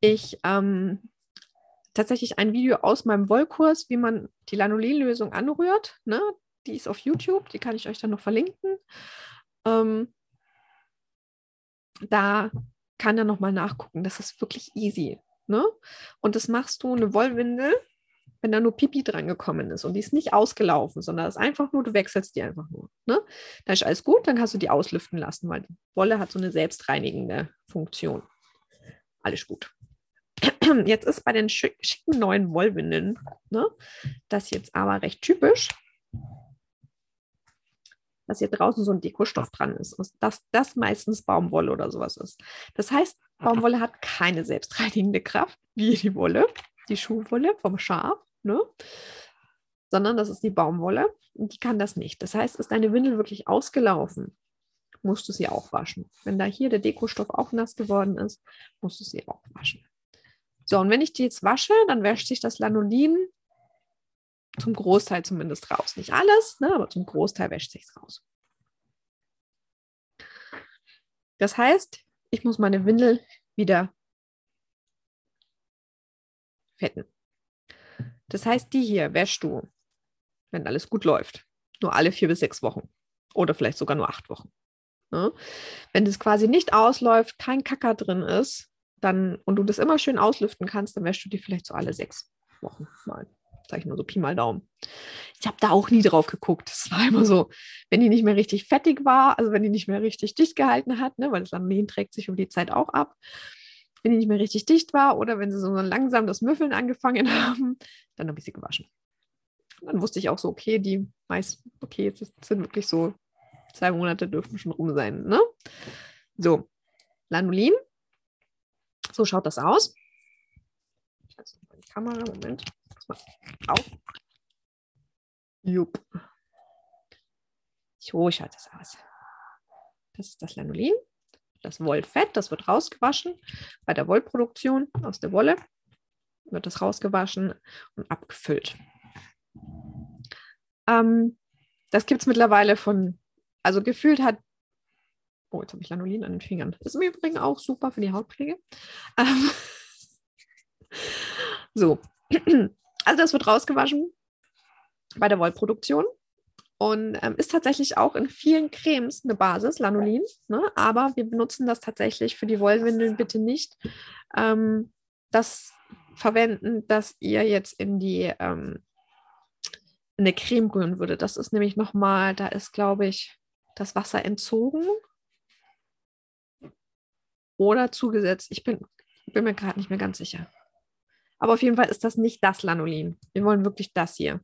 Ich ähm, tatsächlich ein Video aus meinem Wollkurs, wie man die Lanolin-Lösung anrührt. Ne? Die ist auf YouTube, die kann ich euch dann noch verlinken. Ähm, da kann er nochmal nachgucken. Das ist wirklich easy. Ne? Und das machst du eine Wollwindel wenn da nur Pipi dran gekommen ist und die ist nicht ausgelaufen, sondern ist einfach nur, du wechselst die einfach nur. Ne? Dann ist alles gut, dann kannst du die auslüften lassen, weil die Wolle hat so eine selbstreinigende Funktion. Alles gut. Jetzt ist bei den schicken neuen Wollwindeln ne, das jetzt aber recht typisch, dass hier draußen so ein Dekostoff dran ist und dass das meistens Baumwolle oder sowas ist. Das heißt, Baumwolle hat keine selbstreinigende Kraft wie die Wolle, die Schuhwolle vom Schaf ne? sondern das ist die Baumwolle und die kann das nicht. Das heißt, ist deine Windel wirklich ausgelaufen, musst du sie auch waschen. Wenn da hier der Dekostoff auch nass geworden ist, musst du sie auch waschen. So, und wenn ich die jetzt wasche, dann wäscht sich das Lanolin zum Großteil zumindest raus. Nicht alles, ne, aber zum Großteil wäscht sich es raus. Das heißt, ich muss meine Windel wieder fetten. Das heißt, die hier wäschst du, wenn alles gut läuft, nur alle vier bis sechs Wochen oder vielleicht sogar nur acht Wochen. Ne? Wenn das quasi nicht ausläuft, kein Kacker drin ist, dann und du das immer schön auslüften kannst, dann wäschst du die vielleicht so alle sechs Wochen mal. Sag ich nur so Pi mal Daumen. Ich habe da auch nie drauf geguckt. Es war immer so, wenn die nicht mehr richtig fettig war, also wenn die nicht mehr richtig dicht gehalten hat, ne, weil das Lamin trägt sich über die Zeit auch ab, wenn die nicht mehr richtig dicht war oder wenn sie so langsam das Müffeln angefangen haben, dann habe ich sie gewaschen. Dann wusste ich auch so, okay, die Mais, okay, jetzt sind wirklich so zwei Monate dürften schon rum sein. Ne? So, Lanolin. So schaut das aus. Mal die Kamera, Moment. Auf. Jupp. So schaut das aus. Das ist das Lanolin das Wollfett, das wird rausgewaschen bei der Wollproduktion aus der Wolle, wird das rausgewaschen und abgefüllt. Ähm, das gibt es mittlerweile von, also gefühlt hat, oh, jetzt habe ich Lanolin an den Fingern. Das ist im Übrigen auch super für die Hautpflege. Ähm, so, also das wird rausgewaschen bei der Wollproduktion und ähm, ist tatsächlich auch in vielen Cremes eine Basis, Lanolin. Ne? Aber wir benutzen das tatsächlich für die Wollwindeln bitte nicht. Ähm, das verwenden, dass ihr jetzt in die ähm, in eine Creme rühren würde. Das ist nämlich nochmal, da ist, glaube ich, das Wasser entzogen oder zugesetzt. Ich bin, bin mir gerade nicht mehr ganz sicher. Aber auf jeden Fall ist das nicht das Lanolin. Wir wollen wirklich das hier.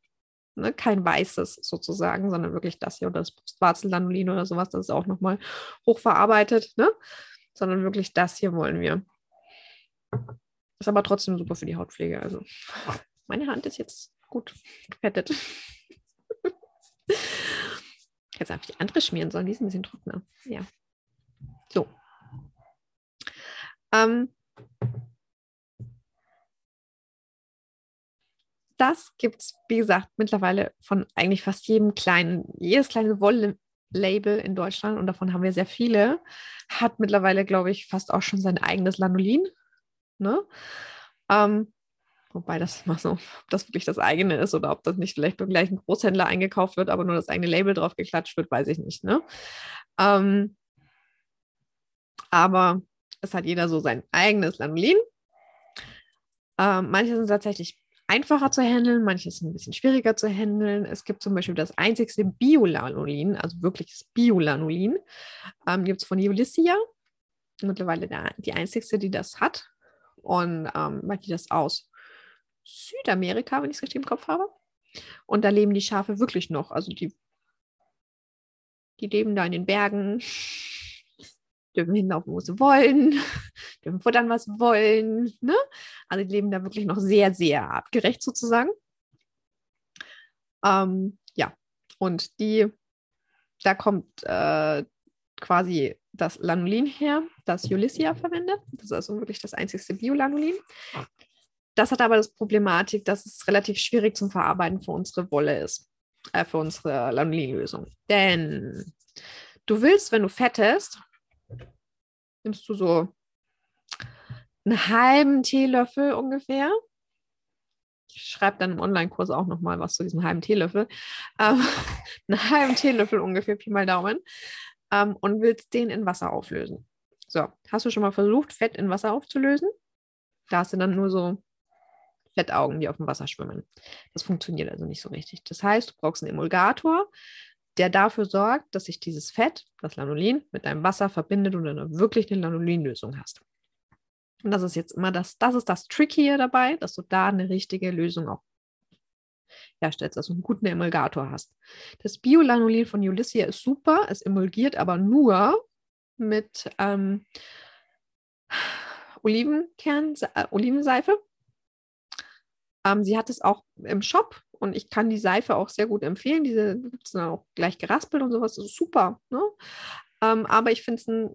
Ne? Kein weißes sozusagen, sondern wirklich das hier oder das Brustwarzellanolin oder sowas, das ist auch nochmal hochverarbeitet, ne? sondern wirklich das hier wollen wir. Ist aber trotzdem super für die Hautpflege. Also meine Hand ist jetzt gut gefettet. Jetzt ich die andere schmieren sollen, die ist ein bisschen trockener. Ja. So. Ähm, das gibt es, wie gesagt, mittlerweile von eigentlich fast jedem kleinen, jedes kleine Wolle, Label in Deutschland und davon haben wir sehr viele, hat mittlerweile, glaube ich, fast auch schon sein eigenes Lanolin. Ne? Ähm, wobei das mal so, ob das wirklich das eigene ist oder ob das nicht vielleicht beim gleichen Großhändler eingekauft wird, aber nur das eigene Label drauf geklatscht wird, weiß ich nicht. Ne? Ähm, aber es hat jeder so sein eigenes Lanolin. Ähm, manche sind tatsächlich einfacher zu handeln, manche sind ein bisschen schwieriger zu handeln. Es gibt zum Beispiel das einzigste Biolanolin, also wirkliches Biolanolin, ähm, gibt es von Ulyssia. Mittlerweile der, die einzigste, die das hat. Und ähm, weil die das aus Südamerika, wenn ich es richtig im Kopf habe. Und da leben die Schafe wirklich noch. Also die, die leben da in den Bergen, dürfen hinlaufen, wo sie wollen, dürfen futtern, was sie wollen. Ne? Also die leben da wirklich noch sehr, sehr artgerecht sozusagen. Ähm, ja, und die, da kommt äh, quasi das Lanolin her, das Ulyssia verwendet. Das ist also wirklich das einzigste Biolanolin. Das hat aber das Problematik, dass es relativ schwierig zum Verarbeiten für unsere Wolle ist, äh, für unsere Lanolinlösung. Denn du willst, wenn du fettest, nimmst du so einen halben Teelöffel ungefähr. Ich schreibe dann im Online-Kurs auch nochmal was zu diesem halben Teelöffel. Ähm, einen halben Teelöffel ungefähr, Pi mal Daumen. Ähm, und willst den in Wasser auflösen. So, hast du schon mal versucht, Fett in Wasser aufzulösen? Da hast du dann nur so Fettaugen, die auf dem Wasser schwimmen. Das funktioniert also nicht so richtig. Das heißt, du brauchst einen Emulgator, der dafür sorgt, dass sich dieses Fett, das Lanolin, mit deinem Wasser verbindet und dann wirklich eine Lanolinlösung hast. Und das ist jetzt immer das, das ist das Tricky hier dabei, dass du da eine richtige Lösung auch herstellst, du einen guten Emulgator hast. Das Biolanolin von Ulyssia ist super, es emulgiert aber nur mit ähm, Olivenkern, äh, Olivenseife. Ähm, sie hat es auch im Shop und ich kann die Seife auch sehr gut empfehlen. Diese gibt es dann auch gleich geraspelt und sowas. Das ist super. Ne? Ähm, aber ich finde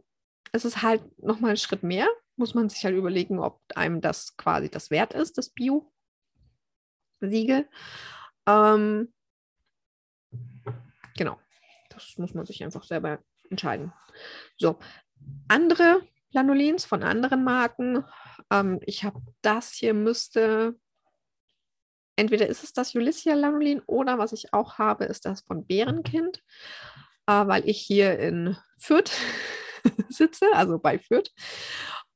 es ist halt nochmal ein Schritt mehr. Muss man sich halt überlegen, ob einem das quasi das wert ist, das Bio-Siegel. Ähm, genau. Das muss man sich einfach selber entscheiden. So, andere Lanolins von anderen Marken. Ähm, ich habe das hier, müsste entweder ist es das Ulyssia Lanolin oder was ich auch habe, ist das von Bärenkind, äh, weil ich hier in Fürth sitze, also bei Fürth.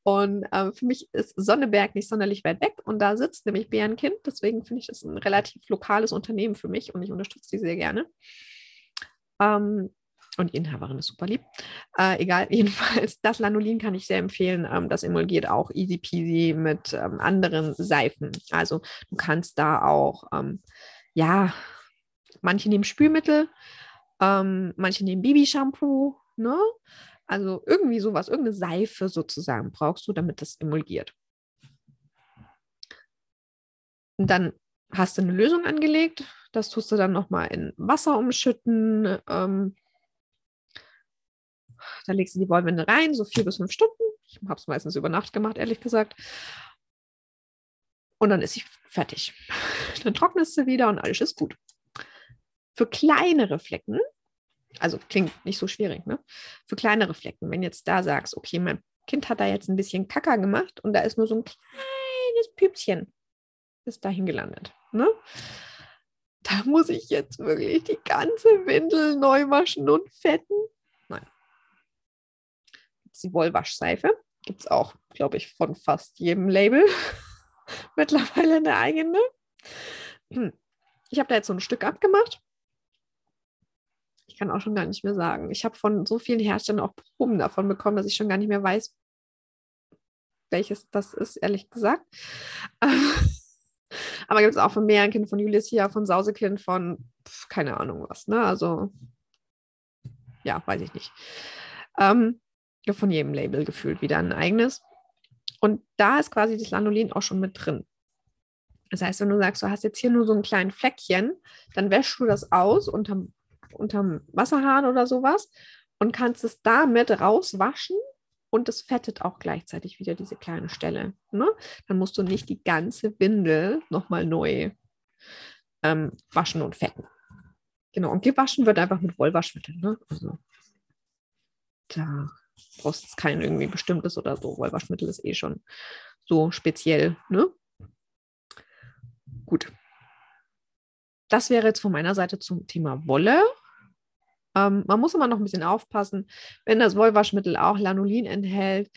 Und äh, für mich ist Sonneberg nicht sonderlich weit weg und da sitzt nämlich Bärenkind. Deswegen finde ich das ein relativ lokales Unternehmen für mich und ich unterstütze die sehr gerne. Ähm, und die Inhaberin ist super lieb. Äh, egal, jedenfalls, das Lanolin kann ich sehr empfehlen. Ähm, das emulgiert auch easy peasy mit ähm, anderen Seifen. Also du kannst da auch, ähm, ja, manche nehmen Spülmittel, ähm, manche nehmen Babyshampoo, ne? Also irgendwie sowas, irgendeine Seife sozusagen brauchst du, damit das emulgiert. Und dann hast du eine Lösung angelegt. Das tust du dann nochmal in Wasser umschütten. Ähm, da legst du die Wollwinde rein, so vier bis fünf Stunden. Ich habe es meistens über Nacht gemacht, ehrlich gesagt. Und dann ist sie fertig. Dann trocknest du wieder und alles ist gut. Für kleinere Flecken, also klingt nicht so schwierig, ne? Für kleinere Flecken, wenn jetzt da sagst, okay, mein Kind hat da jetzt ein bisschen Kacker gemacht und da ist nur so ein kleines Püpschen, ist dahin gelandet, ne? Da muss ich jetzt wirklich die ganze Windel neu waschen und fetten die Wollwaschseife. Gibt es auch, glaube ich, von fast jedem Label mittlerweile eine eigene. Ich habe da jetzt so ein Stück abgemacht. Ich kann auch schon gar nicht mehr sagen. Ich habe von so vielen Herstellern auch Proben davon bekommen, dass ich schon gar nicht mehr weiß, welches das ist, ehrlich gesagt. Aber gibt es auch von Mehrenkind, von Ulyssia, von Sausekind, von pf, keine Ahnung was. Ne? Also, ja, weiß ich nicht. Ähm, von jedem Label gefühlt wieder ein eigenes. Und da ist quasi das Lanolin auch schon mit drin. Das heißt, wenn du sagst, du hast jetzt hier nur so ein kleines Fleckchen, dann wäschst du das aus unterm, unterm Wasserhahn oder sowas und kannst es damit rauswaschen und es fettet auch gleichzeitig wieder diese kleine Stelle. Ne? Dann musst du nicht die ganze Windel nochmal neu ähm, waschen und fetten. Genau, und gewaschen wird einfach mit Wollwaschmittel. Ne? Also, da brauchst du kein irgendwie bestimmtes oder so. Wollwaschmittel ist eh schon so speziell. Ne? Gut. Das wäre jetzt von meiner Seite zum Thema Wolle. Ähm, man muss immer noch ein bisschen aufpassen, wenn das Wollwaschmittel auch Lanolin enthält,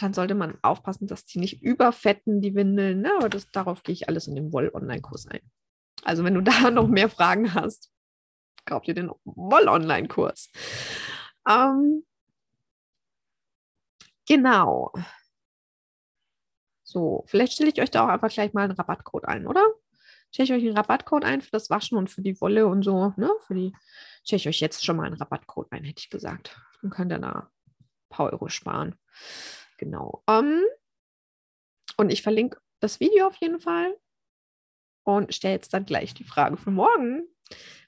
dann sollte man aufpassen, dass die nicht überfetten, die Windeln. Ne? Aber das, darauf gehe ich alles in dem Woll-Online-Kurs ein. Also wenn du da noch mehr Fragen hast, kauf dir den Woll-Online-Kurs. Ähm, genau. So, vielleicht stelle ich euch da auch einfach gleich mal einen Rabattcode ein, oder? Stelle ich euch einen Rabattcode ein für das Waschen und für die Wolle und so, ne? Für die stelle ich euch jetzt schon mal einen Rabattcode ein, hätte ich gesagt. Dann könnt ihr da ein paar Euro sparen. Genau. Um, und ich verlinke das Video auf jeden Fall und stelle jetzt dann gleich die Frage für morgen.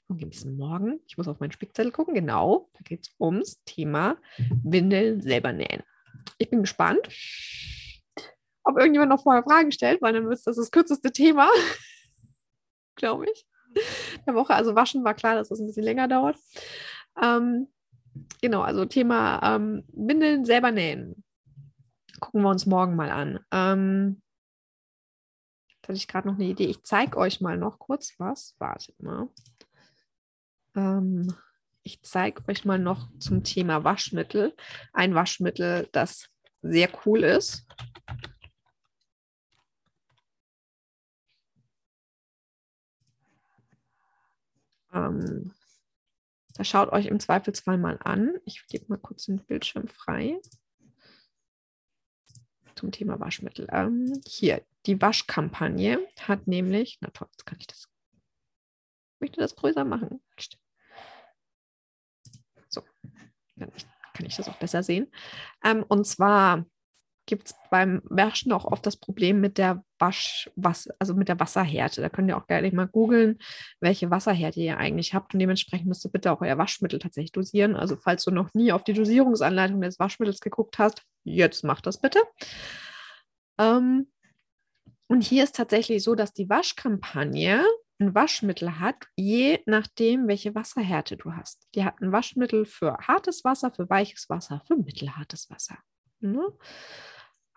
Worum geht es morgen? Ich muss auf meinen Spickzettel gucken. Genau, da geht es ums Thema Windeln selber nähen. Ich bin gespannt, ob irgendjemand noch vorher Fragen stellt, weil dann wird das das kürzeste Thema, glaube ich, der Woche. Also waschen war klar, dass das ein bisschen länger dauert. Ähm, genau, also Thema ähm, Windeln selber nähen. Gucken wir uns morgen mal an. Ähm, da hatte ich gerade noch eine Idee. Ich zeige euch mal noch kurz was. Wartet mal. Ähm, ich zeige euch mal noch zum Thema Waschmittel. Ein Waschmittel, das sehr cool ist. Ähm, da schaut euch im Zweifelsfall mal an. Ich gebe mal kurz den Bildschirm frei zum Thema Waschmittel. Ähm, hier, die Waschkampagne hat nämlich, na toll, jetzt kann ich das, ich möchte das größer machen. So, dann kann ich das auch besser sehen. Ähm, und zwar gibt es beim Waschen auch oft das Problem mit der Waschwasser, also mit der Wasserhärte. Da könnt ihr auch gerne mal googeln, welche Wasserhärte ihr eigentlich habt. Und dementsprechend müsst ihr bitte auch euer Waschmittel tatsächlich dosieren. Also falls du noch nie auf die Dosierungsanleitung des Waschmittels geguckt hast, jetzt mach das bitte. Ähm, und hier ist tatsächlich so, dass die Waschkampagne ein Waschmittel hat, je nachdem, welche Wasserhärte du hast. Die hat ein Waschmittel für hartes Wasser, für weiches Wasser, für mittelhartes Wasser. Ne?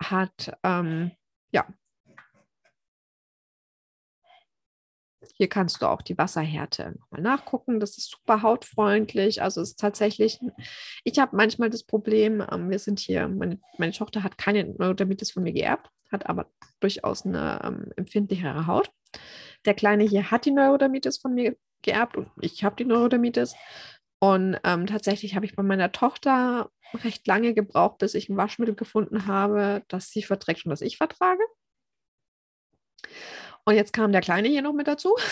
Hat, ähm, ja. Hier kannst du auch die Wasserhärte nochmal nachgucken. Das ist super hautfreundlich. Also es ist tatsächlich, ich habe manchmal das Problem, ähm, wir sind hier, meine, meine Tochter hat keine Neurodermitis von mir geerbt, hat aber durchaus eine ähm, empfindlichere Haut. Der Kleine hier hat die Neurodermitis von mir geerbt und ich habe die Neurodermitis. Und ähm, tatsächlich habe ich bei meiner Tochter recht lange gebraucht, bis ich ein Waschmittel gefunden habe, das sie verträgt und das ich vertrage. Und jetzt kam der Kleine hier noch mit dazu.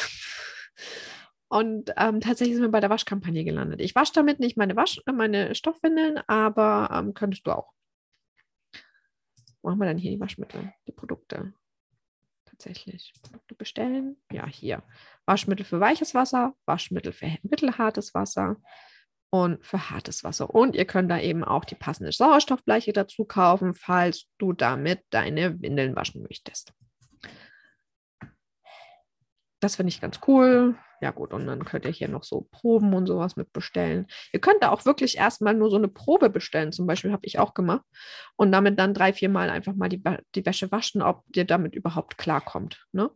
Und ähm, tatsächlich sind wir bei der Waschkampagne gelandet. Ich wasche damit nicht meine, Wasch meine Stoffwindeln, aber ähm, könntest du auch. Haben wir denn hier die Waschmittel, die Produkte? Tatsächlich. Produkte bestellen. Ja, hier. Waschmittel für weiches Wasser, Waschmittel für mittelhartes Wasser und für hartes Wasser. Und ihr könnt da eben auch die passende Sauerstoffbleiche dazu kaufen, falls du damit deine Windeln waschen möchtest. Das finde ich ganz cool. Ja gut, und dann könnt ihr hier noch so Proben und sowas mit bestellen. Ihr könnt da auch wirklich erstmal nur so eine Probe bestellen. Zum Beispiel habe ich auch gemacht. Und damit dann drei, vier Mal einfach mal die, die Wäsche waschen, ob ihr damit überhaupt klarkommt. Ne?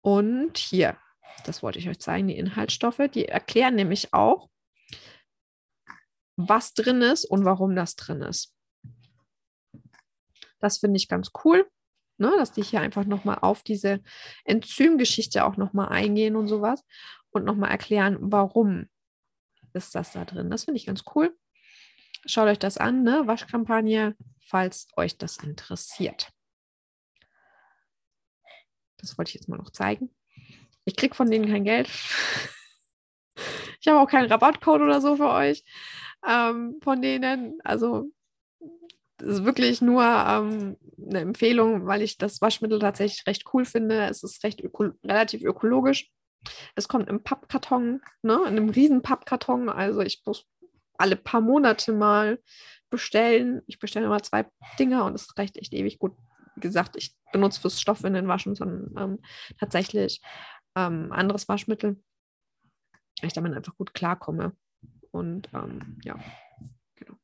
Und hier, das wollte ich euch zeigen, die Inhaltsstoffe. Die erklären nämlich auch, was drin ist und warum das drin ist. Das finde ich ganz cool, ne, dass die hier einfach nochmal auf diese Enzymgeschichte auch nochmal eingehen und sowas und nochmal erklären, warum ist das da drin. Das finde ich ganz cool. Schaut euch das an, ne? Waschkampagne, falls euch das interessiert. Das wollte ich jetzt mal noch zeigen. Ich kriege von denen kein Geld. Ich habe auch keinen Rabattcode oder so für euch ähm, von denen. Also ist wirklich nur ähm, eine Empfehlung, weil ich das Waschmittel tatsächlich recht cool finde. Es ist recht öko relativ ökologisch. Es kommt im Pappkarton, ne, in einem riesen Pappkarton. Also ich muss alle paar Monate mal bestellen. Ich bestelle immer zwei Dinger und es reicht echt ewig gut. Wie gesagt, ich benutze fürs Stoffwindeln waschen, sondern ähm, tatsächlich ähm, anderes Waschmittel. ich damit einfach gut klarkomme. Und ähm, ja, genau.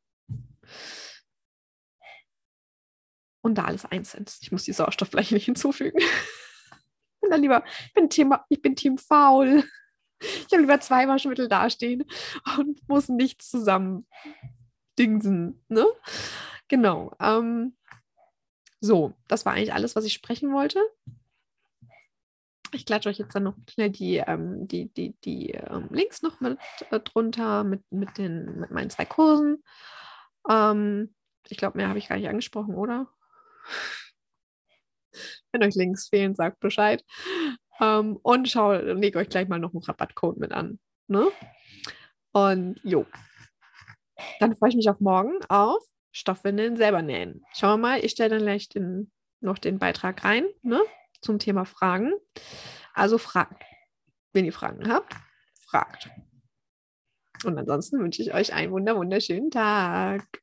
Und da alles eins ist. Ich muss die Sauerstofffläche nicht hinzufügen. Ich bin dann lieber, ich bin, Thema, ich bin Team faul. Ich habe lieber zwei Waschmittel dastehen und muss nichts zusammen dingsen. Ne? Genau. Ähm, so, das war eigentlich alles, was ich sprechen wollte. Ich klatsche euch jetzt dann noch schnell die, ähm, die, die, die ähm, Links noch mit äh, drunter mit, mit, den, mit meinen zwei Kursen. Ähm, ich glaube, mehr habe ich gar nicht angesprochen, oder? Wenn euch Links fehlen, sagt Bescheid. Ähm, und schau, lege euch gleich mal noch einen Rabattcode mit an. Ne? Und jo. Dann freue ich mich auf morgen auf Stoffwindeln selber nähen. Schauen wir mal, ich stelle dann gleich den, noch den Beitrag rein ne, zum Thema Fragen. Also fragt. Wenn ihr Fragen habt, fragt. Und ansonsten wünsche ich euch einen wunder wunderschönen Tag.